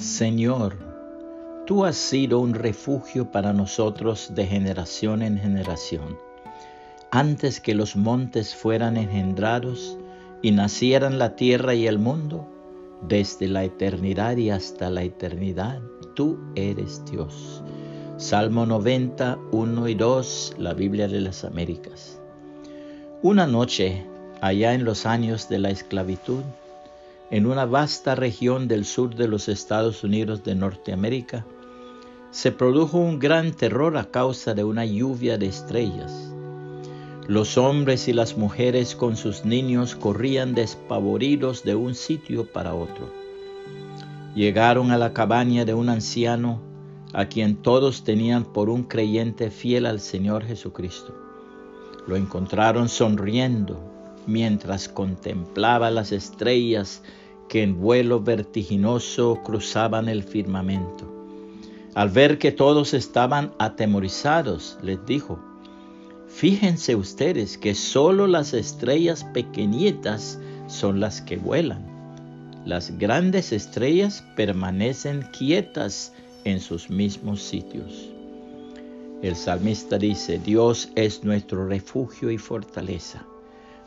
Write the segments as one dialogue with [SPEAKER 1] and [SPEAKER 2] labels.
[SPEAKER 1] Señor, tú has sido un refugio para nosotros de generación en generación. Antes que los montes fueran engendrados y nacieran la tierra y el mundo, desde la eternidad y hasta la eternidad, tú eres Dios. Salmo 90, 1 y 2, la Biblia de las Américas. Una noche, allá en los años de la esclavitud, en una vasta región del sur de los Estados Unidos de Norteamérica, se produjo un gran terror a causa de una lluvia de estrellas. Los hombres y las mujeres con sus niños corrían despavoridos de un sitio para otro. Llegaron a la cabaña de un anciano a quien todos tenían por un creyente fiel al Señor Jesucristo. Lo encontraron sonriendo mientras contemplaba las estrellas que en vuelo vertiginoso cruzaban el firmamento. Al ver que todos estaban atemorizados, les dijo, Fíjense ustedes que solo las estrellas pequeñitas son las que vuelan. Las grandes estrellas permanecen quietas en sus mismos sitios. El salmista dice, Dios es nuestro refugio y fortaleza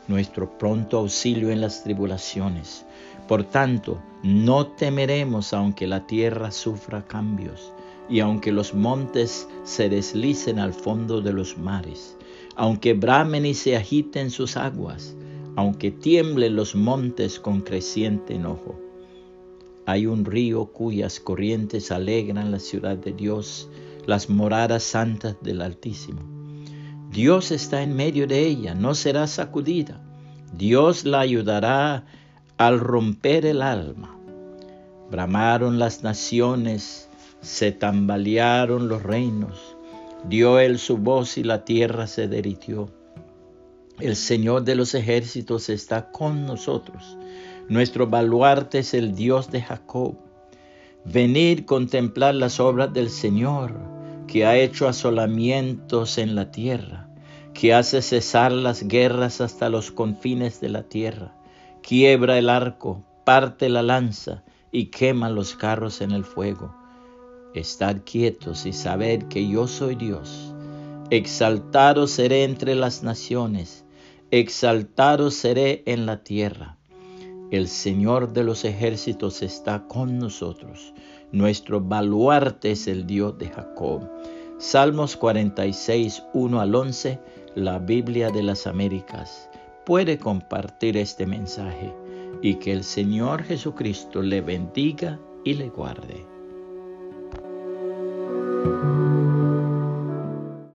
[SPEAKER 1] nuestro pronto auxilio en las tribulaciones. Por tanto, no temeremos aunque la tierra sufra cambios y aunque los montes se deslicen al fondo de los mares, aunque bramen y se agiten sus aguas, aunque tiemblen los montes con creciente enojo. Hay un río cuyas corrientes alegran la ciudad de Dios, las moradas santas del Altísimo. Dios está en medio de ella, no será sacudida. Dios la ayudará al romper el alma. Bramaron las naciones, se tambalearon los reinos, dio él su voz y la tierra se derritió. El Señor de los ejércitos está con nosotros. Nuestro baluarte es el Dios de Jacob. Venid contemplar las obras del Señor que ha hecho asolamientos en la tierra, que hace cesar las guerras hasta los confines de la tierra, quiebra el arco, parte la lanza y quema los carros en el fuego. Estad quietos y sabed que yo soy Dios. Exaltado seré entre las naciones, exaltado seré en la tierra. El Señor de los ejércitos está con nosotros. Nuestro baluarte es el Dios de Jacob. Salmos 46, 1 al 11, la Biblia de las Américas. Puede compartir este mensaje y que el Señor Jesucristo le bendiga y le guarde.